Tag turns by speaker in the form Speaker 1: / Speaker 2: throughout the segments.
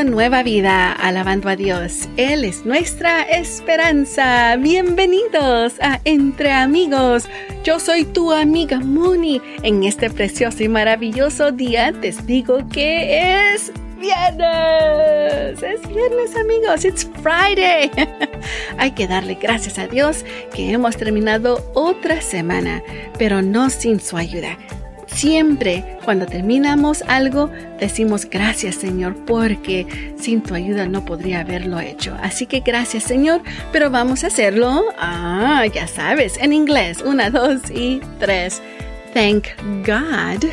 Speaker 1: Nueva Vida, alabando a Dios. Él es nuestra esperanza. Bienvenidos a Entre Amigos. Yo soy tu amiga Moni. En este precioso y maravilloso día te digo que es viernes. Es viernes, amigos. It's Friday. Hay que darle gracias a Dios que hemos terminado otra semana, pero no sin su ayuda. Siempre cuando terminamos algo, decimos gracias Señor, porque sin tu ayuda no podría haberlo hecho. Así que gracias Señor, pero vamos a hacerlo, ah, ya sabes, en inglés. Una, dos y tres. Thank God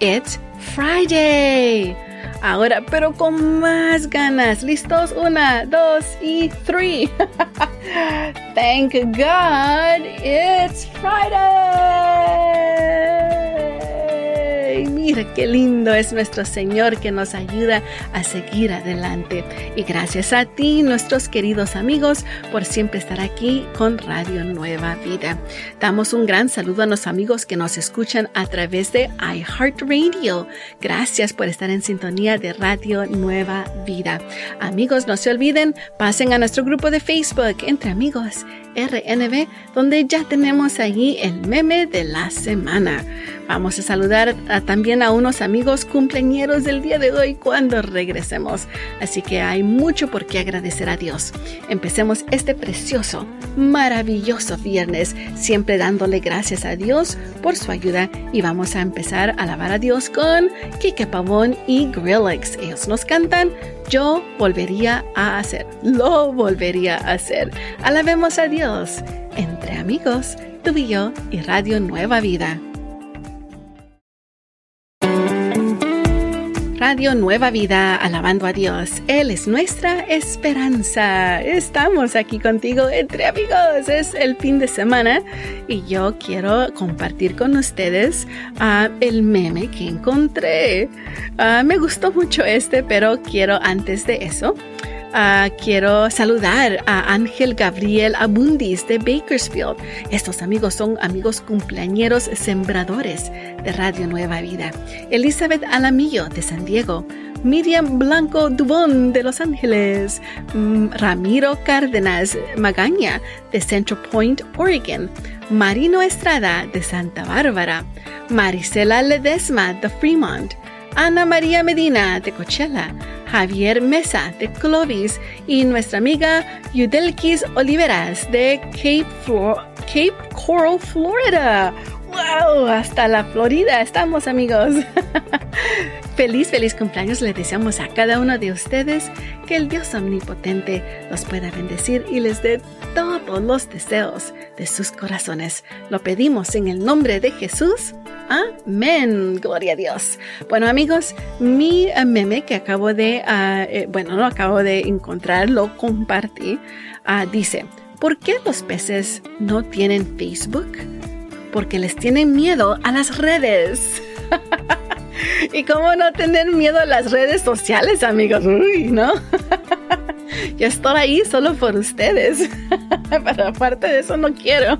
Speaker 1: it's Friday. Ahora, pero con más ganas. ¿Listos? Una, dos y tres. Thank God it's Friday. Qué lindo es nuestro Señor que nos ayuda a seguir adelante. Y gracias a ti, nuestros queridos amigos, por siempre estar aquí con Radio Nueva Vida. Damos un gran saludo a los amigos que nos escuchan a través de iHeartRadio. Gracias por estar en sintonía de Radio Nueva Vida. Amigos, no se olviden, pasen a nuestro grupo de Facebook entre amigos RNB, donde ya tenemos allí el meme de la semana. Vamos a saludar también a unos amigos cumpleañeros del día de hoy cuando regresemos. Así que hay mucho por qué agradecer a Dios. Empecemos este precioso, maravilloso viernes, siempre dándole gracias a Dios por su ayuda. Y vamos a empezar a alabar a Dios con Kike Pavón y Grillex. Ellos nos cantan Yo volvería a hacer. Lo volvería a hacer. Alabemos a Dios entre amigos, tú y yo y Radio Nueva Vida. Radio Nueva Vida, alabando a Dios. Él es nuestra esperanza. Estamos aquí contigo entre amigos. Es el fin de semana y yo quiero compartir con ustedes uh, el meme que encontré. Uh, me gustó mucho este, pero quiero antes de eso Uh, quiero saludar a Ángel Gabriel Abundis de Bakersfield. Estos amigos son amigos cumpleañeros sembradores de Radio Nueva Vida. Elizabeth Alamillo de San Diego. Miriam Blanco Dubón de Los Ángeles, mm, Ramiro Cárdenas Magaña de Central Point, Oregon, Marino Estrada de Santa Bárbara, Marisela Ledesma de Fremont, Ana María Medina de Coachella, Javier Mesa de Clovis y nuestra amiga Yudelkis Oliveras de Cape, Cape Coral, Florida. ¡Wow! Hasta la Florida estamos amigos. feliz, feliz cumpleaños le deseamos a cada uno de ustedes que el Dios omnipotente los pueda bendecir y les dé todos los deseos de sus corazones. Lo pedimos en el nombre de Jesús. Amén. Gloria a Dios. Bueno amigos, mi eh, meme que acabo de, eh, bueno, no acabo de encontrar, lo compartí, ah, dice, ¿por qué los peces no tienen Facebook? Porque les tienen miedo a las redes. ¿Y cómo no tener miedo a las redes sociales, amigos? Uy, ¿no? Yo estoy ahí solo por ustedes. Pero aparte de eso no quiero.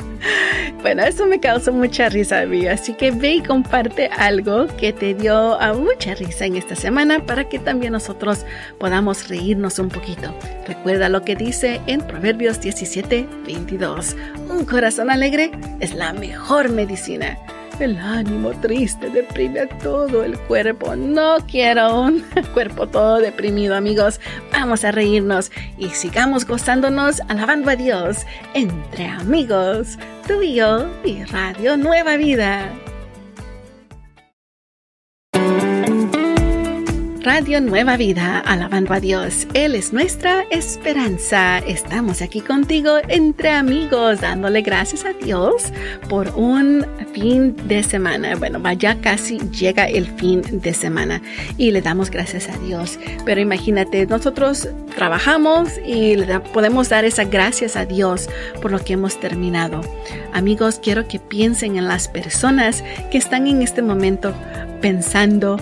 Speaker 1: bueno, eso me causó mucha risa a mí. Así que ve y comparte algo que te dio a mucha risa en esta semana para que también nosotros podamos reírnos un poquito. Recuerda lo que dice en Proverbios 17, 22. Un corazón alegre es la mejor medicina. El ánimo triste deprime todo el cuerpo. No quiero un cuerpo todo deprimido, amigos. Vamos a reírnos y sigamos gozándonos alabando a Dios entre amigos, tú y yo y Radio Nueva Vida. Radio Nueva Vida, alabando a Dios. Él es nuestra esperanza. Estamos aquí contigo entre amigos, dándole gracias a Dios por un fin de semana. Bueno, vaya casi llega el fin de semana y le damos gracias a Dios. Pero imagínate, nosotros trabajamos y podemos dar esas gracias a Dios por lo que hemos terminado. Amigos, quiero que piensen en las personas que están en este momento pensando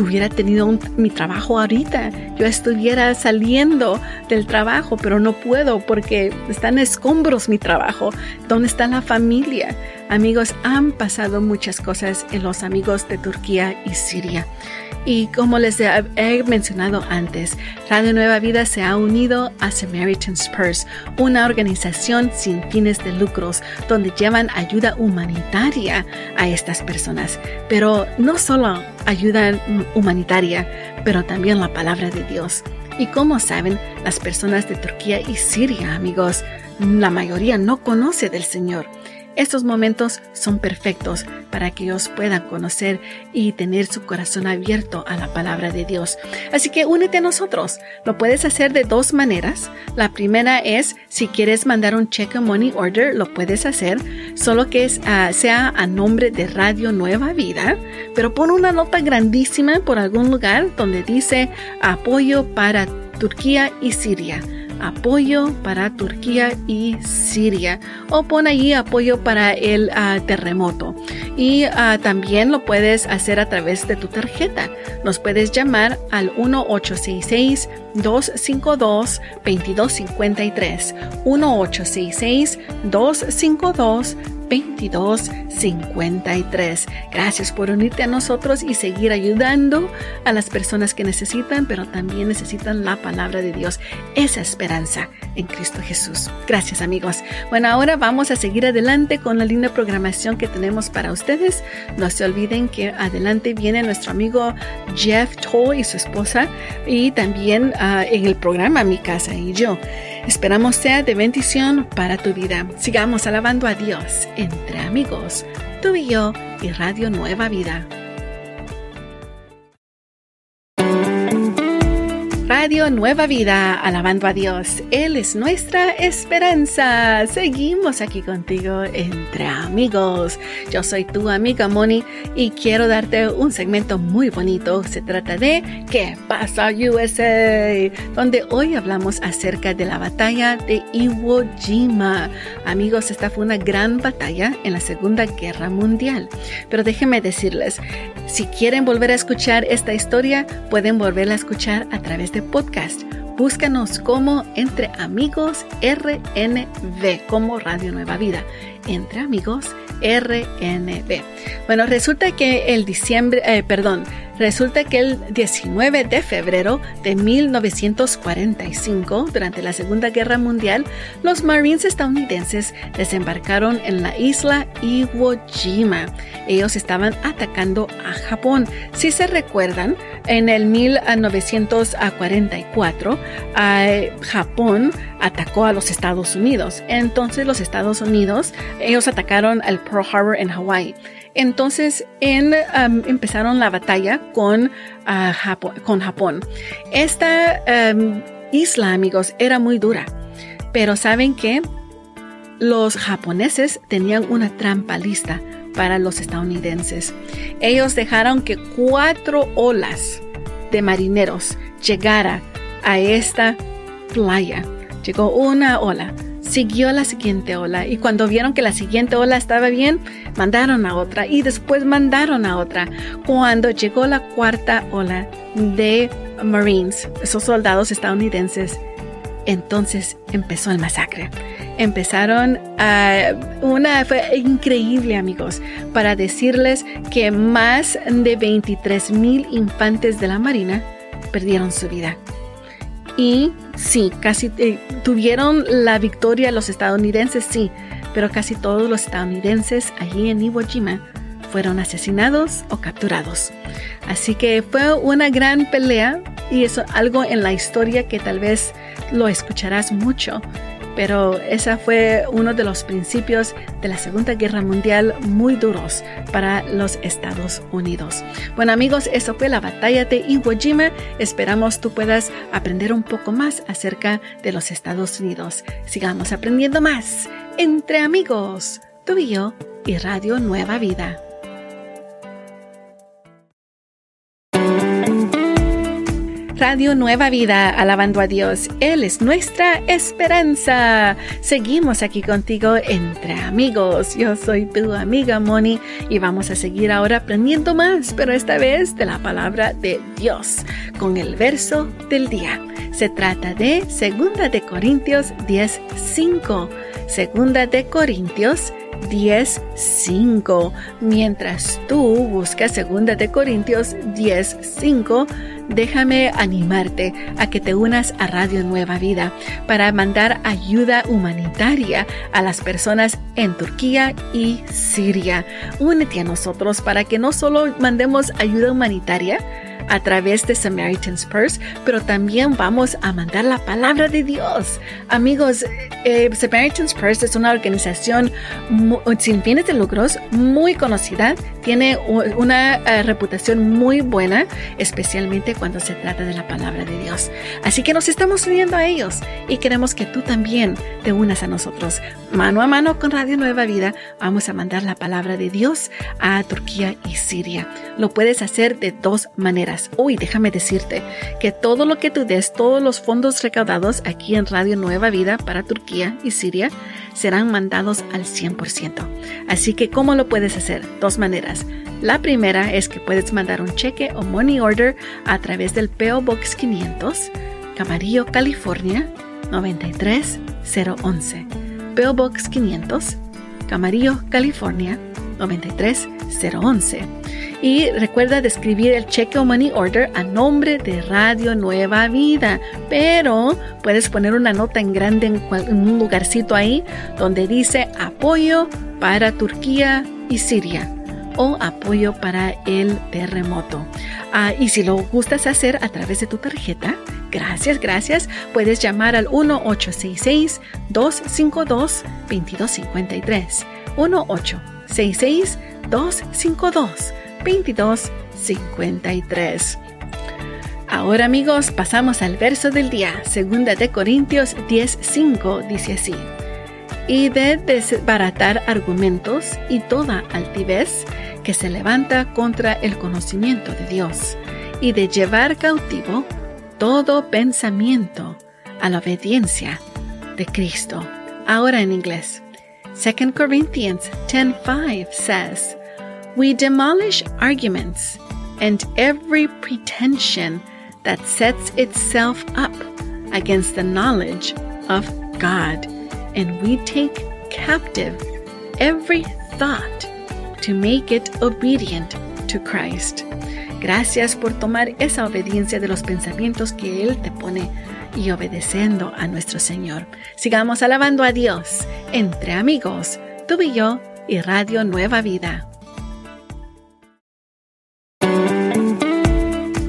Speaker 1: yo hubiera tenido mi trabajo ahorita, yo estuviera saliendo del trabajo, pero no puedo porque están escombros mi trabajo. ¿Dónde está la familia? Amigos, han pasado muchas cosas en los amigos de Turquía y Siria. Y como les he mencionado antes, Radio Nueva Vida se ha unido a Samaritan's Purse, una organización sin fines de lucros donde llevan ayuda humanitaria a estas personas. Pero no solo ayuda humanitaria, pero también la palabra de Dios. Y como saben, las personas de Turquía y Siria, amigos, la mayoría no conoce del Señor. Estos momentos son perfectos para que ellos puedan conocer y tener su corazón abierto a la palabra de Dios. Así que únete a nosotros. Lo puedes hacer de dos maneras. La primera es si quieres mandar un check money order, lo puedes hacer, solo que ah, sea a nombre de Radio Nueva Vida, pero pon una nota grandísima por algún lugar donde dice apoyo para Turquía y Siria apoyo para Turquía y Siria o pon allí apoyo para el ah, terremoto. Y ah, también lo puedes hacer a través de tu tarjeta. Nos puedes llamar al 1866 252 2253 1866 252 2253. Gracias por unirte a nosotros y seguir ayudando a las personas que necesitan, pero también necesitan la palabra de Dios, esa esperanza en Cristo Jesús. Gracias amigos. Bueno, ahora vamos a seguir adelante con la linda programación que tenemos para ustedes. No se olviden que adelante viene nuestro amigo Jeff Toll y su esposa y también ah, en el programa Mi Casa y yo. Esperamos sea de bendición para tu vida. Sigamos alabando a Dios entre amigos, tú y yo y Radio Nueva Vida. Radio Nueva Vida, alabando a Dios. Él es nuestra esperanza. Seguimos aquí contigo entre amigos. Yo soy tu amiga Moni y quiero darte un segmento muy bonito. Se trata de ¿Qué pasa USA? Donde hoy hablamos acerca de la batalla de Iwo Jima. Amigos, esta fue una gran batalla en la Segunda Guerra Mundial. Pero déjenme decirles, si quieren volver a escuchar esta historia, pueden volverla a escuchar a través de podcast. Búscanos como Entre Amigos RNV, como Radio Nueva Vida. Entre Amigos RNB. Bueno, resulta que el diciembre, eh, perdón, resulta que el 19 de febrero de 1945, durante la Segunda Guerra Mundial, los Marines estadounidenses desembarcaron en la isla Iwo Jima. Ellos estaban atacando a Japón. Si se recuerdan, en el 1944, Japón atacó a los Estados Unidos. Entonces los Estados Unidos, ellos atacaron al Pearl Harbor en Hawaii. Entonces en, um, empezaron la batalla con, Japón, con Japón. Esta um, isla, amigos, era muy dura. Pero ¿saben que Los japoneses tenían una trampa lista para los estadounidenses. Ellos dejaron que cuatro olas de marineros llegara a esta playa. Llegó una ola, siguió la siguiente ola y cuando vieron que la siguiente ola estaba bien, mandaron a otra y después mandaron a otra. Cuando llegó la cuarta ola de Marines, esos soldados estadounidenses, entonces empezó el masacre. Empezaron a una fue increíble, amigos, para decirles que más de 23 mil infantes de la Marina perdieron su vida. Y sí, casi eh, tuvieron la victoria los estadounidenses, sí, pero casi todos los estadounidenses allí en Iwo Jima fueron asesinados o capturados. Así que fue una gran pelea y eso algo en la historia que tal vez lo escucharás mucho pero esa fue uno de los principios de la Segunda Guerra Mundial muy duros para los Estados Unidos. Bueno amigos, eso fue la batalla de Iwo Jima. Esperamos tú puedas aprender un poco más acerca de los Estados Unidos. Sigamos aprendiendo más entre amigos, tú y yo y Radio Nueva Vida. Radio Nueva Vida, alabando a Dios. Él es nuestra esperanza. Seguimos aquí contigo entre amigos. Yo soy tu amiga Moni y vamos a seguir ahora aprendiendo más, pero esta vez de la palabra de Dios, con el verso del día. Se trata de Segunda de Corintios 10:5. Segunda de Corintios 10:5. Mientras tú buscas Segunda de Corintios 10:5, déjame animarte a que te unas a Radio Nueva Vida para mandar ayuda humanitaria a las personas en Turquía y Siria. Únete a nosotros para que no solo mandemos ayuda humanitaria, a través de Samaritan's Purse, pero también vamos a mandar la palabra de Dios. Amigos, eh, Samaritan's Purse es una organización sin fines de lucros muy conocida, tiene una eh, reputación muy buena, especialmente cuando se trata de la palabra de Dios. Así que nos estamos uniendo a ellos y queremos que tú también te unas a nosotros. Mano a mano con Radio Nueva Vida vamos a mandar la palabra de Dios a Turquía y Siria. Lo puedes hacer de dos maneras Uy, déjame decirte que todo lo que tú des, todos los fondos recaudados aquí en Radio Nueva Vida para Turquía y Siria serán mandados al 100%. Así que, ¿cómo lo puedes hacer? Dos maneras. La primera es que puedes mandar un cheque o money order a través del PO Box 500, Camarillo, California 93011. PO Box 500, Camarillo, California 93011 y recuerda escribir el cheque o money order a nombre de Radio Nueva Vida. Pero puedes poner una nota en grande en, un lugarcito ahí donde dice apoyo para Turquía y Siria o apoyo para el terremoto. Ah, y si lo gustas hacer a través de tu tarjeta, gracias, gracias, puedes llamar al 1-866-252-2253. 1-866-252. 2253. Ahora amigos, pasamos al verso del día, segunda de Corintios 10:5 dice así: Y de desbaratar argumentos y toda altivez que se levanta contra el conocimiento de Dios, y de llevar cautivo todo pensamiento a la obediencia de Cristo. Ahora en inglés. 2 Corinthians 10:5 says, We demolish arguments and every pretension that sets itself up against the knowledge of God, and we take captive every thought to make it obedient to Christ. Gracias por tomar esa obediencia de los pensamientos que Él te pone y obedeciendo a nuestro Señor. Sigamos alabando a Dios entre amigos, tú y yo y Radio Nueva Vida.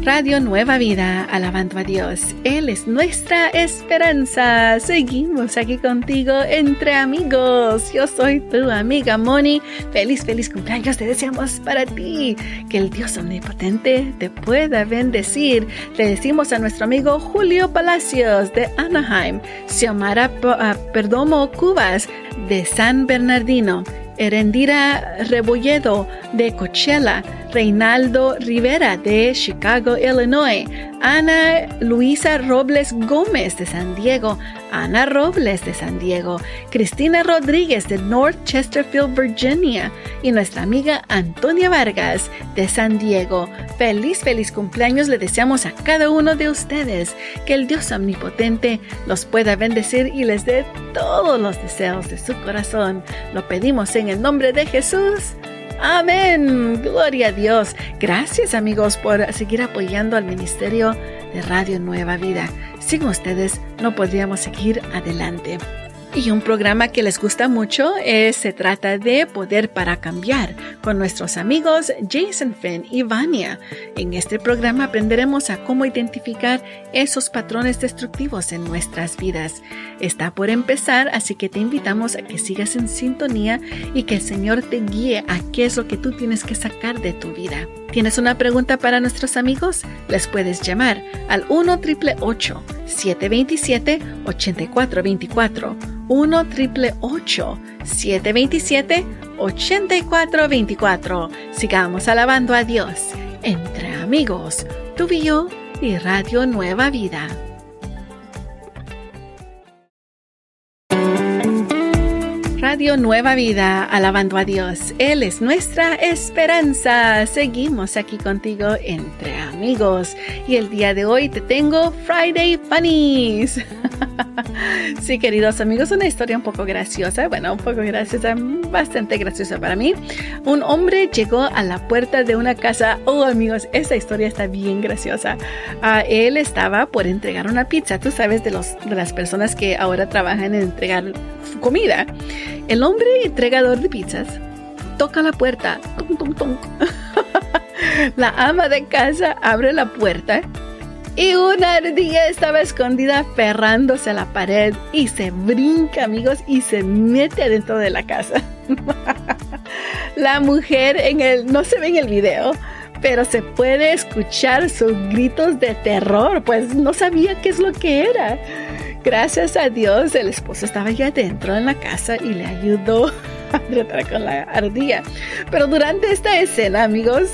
Speaker 1: Radio Nueva Vida, alabando a Dios. Él es nuestra esperanza. Seguimos aquí contigo entre amigos. Yo soy tu amiga Moni. Feliz, feliz cumpleaños te deseamos para ti. Que el Dios omnipotente te pueda bendecir. Le decimos a nuestro amigo Julio Palacios de Anaheim, Xiomara ah, Perdomo Cubas de San Bernardino, Erendira Rebolledo de Coachella, Reinaldo Rivera de Chicago, Illinois, Ana Luisa Robles Gómez de San Diego, Ana Robles de San Diego, Cristina Rodríguez de North Chesterfield, Virginia y nuestra amiga Antonia Vargas de San Diego. Feliz, feliz cumpleaños le deseamos a cada uno de ustedes. Que el Dios omnipotente los pueda bendecir y les dé todos los deseos de su corazón. Lo pedimos en el nombre de Jesús. Amén. Gloria a Dios. Gracias amigos por seguir apoyando al Ministerio de Radio Nueva Vida. Sin ustedes no podríamos seguir adelante. Y un programa que les gusta mucho es, se trata de Poder para Cambiar con nuestros amigos Jason Finn y Vania. En este programa aprenderemos a cómo identificar esos patrones destructivos en nuestras vidas. Está por empezar, así que te invitamos a que sigas en sintonía y que el Señor te guíe a qué es lo que tú tienes que sacar de tu vida. ¿Tienes una pregunta para nuestros amigos? Les puedes llamar al 1 727 8424 1 727 8424 Sigamos alabando a Dios entre amigos, tú y yo y Radio Nueva Vida. Radio Nueva Vida, alabando a Dios. Él es nuestra esperanza. Seguimos aquí contigo entre amigos. Y el día de hoy te tengo Friday Funnies. sí, queridos amigos, una historia un poco graciosa. Bueno, un poco graciosa, bastante graciosa para mí. Un hombre llegó a la puerta de una casa. Oh, amigos, esta historia está bien graciosa. Uh, él estaba por entregar una pizza. Tú sabes de, los, de las personas que ahora trabajan en entregar comida. El hombre entregador de pizzas toca la puerta. la ama de casa abre la puerta y una ardilla estaba escondida aferrándose a la pared y se brinca, amigos, y se mete adentro de la casa. la mujer en el no se ve en el video, pero se puede escuchar sus gritos de terror, pues no sabía qué es lo que era. Gracias a Dios, el esposo estaba ya dentro en la casa y le ayudó a tratar con la ardilla. Pero durante esta escena, amigos,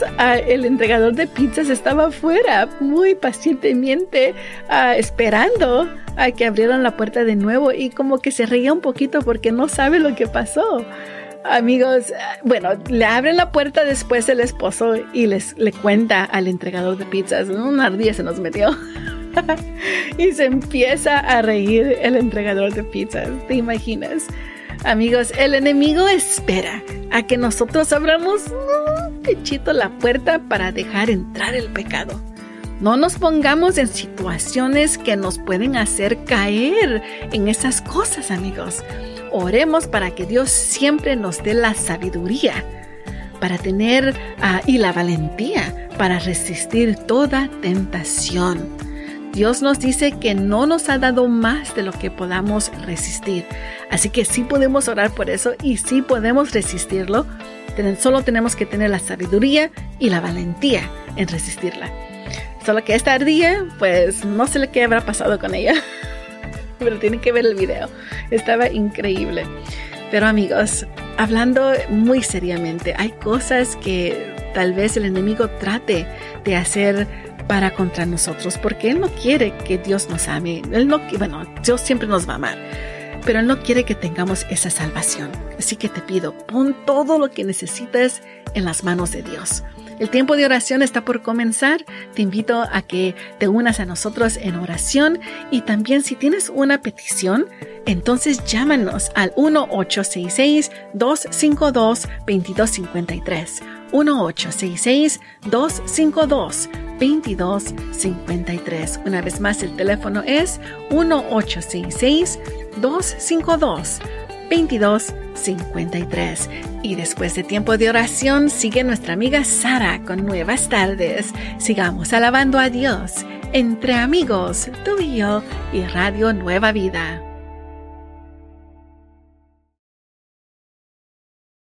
Speaker 1: el entregador de pizzas estaba afuera, muy pacientemente esperando a que abrieran la puerta de nuevo y como que se reía un poquito porque no sabe lo que pasó. Amigos, bueno, le abren la puerta después el esposo y les le cuenta al entregador de pizzas, una ardilla se nos metió. y se empieza a reír el entregador de pizzas. ¿Te imaginas? Amigos, el enemigo espera a que nosotros abramos un pechito la puerta para dejar entrar el pecado. No nos pongamos en situaciones que nos pueden hacer caer en esas cosas, amigos. Oremos para que Dios siempre nos dé la sabiduría para tener uh, y la valentía para resistir toda tentación. Dios nos dice que no nos ha dado más de lo que podamos resistir. Así que sí podemos orar por eso y sí podemos resistirlo. Solo tenemos que tener la sabiduría y la valentía en resistirla. Solo que esta ardilla, pues no sé qué habrá pasado con ella. Pero tienen que ver el video. Estaba increíble. Pero amigos, hablando muy seriamente, hay cosas que tal vez el enemigo trate de hacer para contra nosotros, porque Él no quiere que Dios nos ame. Él no, bueno, Dios siempre nos va a amar, pero Él no quiere que tengamos esa salvación. Así que te pido, pon todo lo que necesitas en las manos de Dios. El tiempo de oración está por comenzar. Te invito a que te unas a nosotros en oración y también si tienes una petición, entonces llámanos al 1-866-252-2253. 1-866-252-2253. Una vez más, el teléfono es 1-866-252-2253. Y después de tiempo de oración, sigue nuestra amiga Sara con nuevas tardes. Sigamos alabando a Dios entre amigos, tú y yo y Radio Nueva Vida.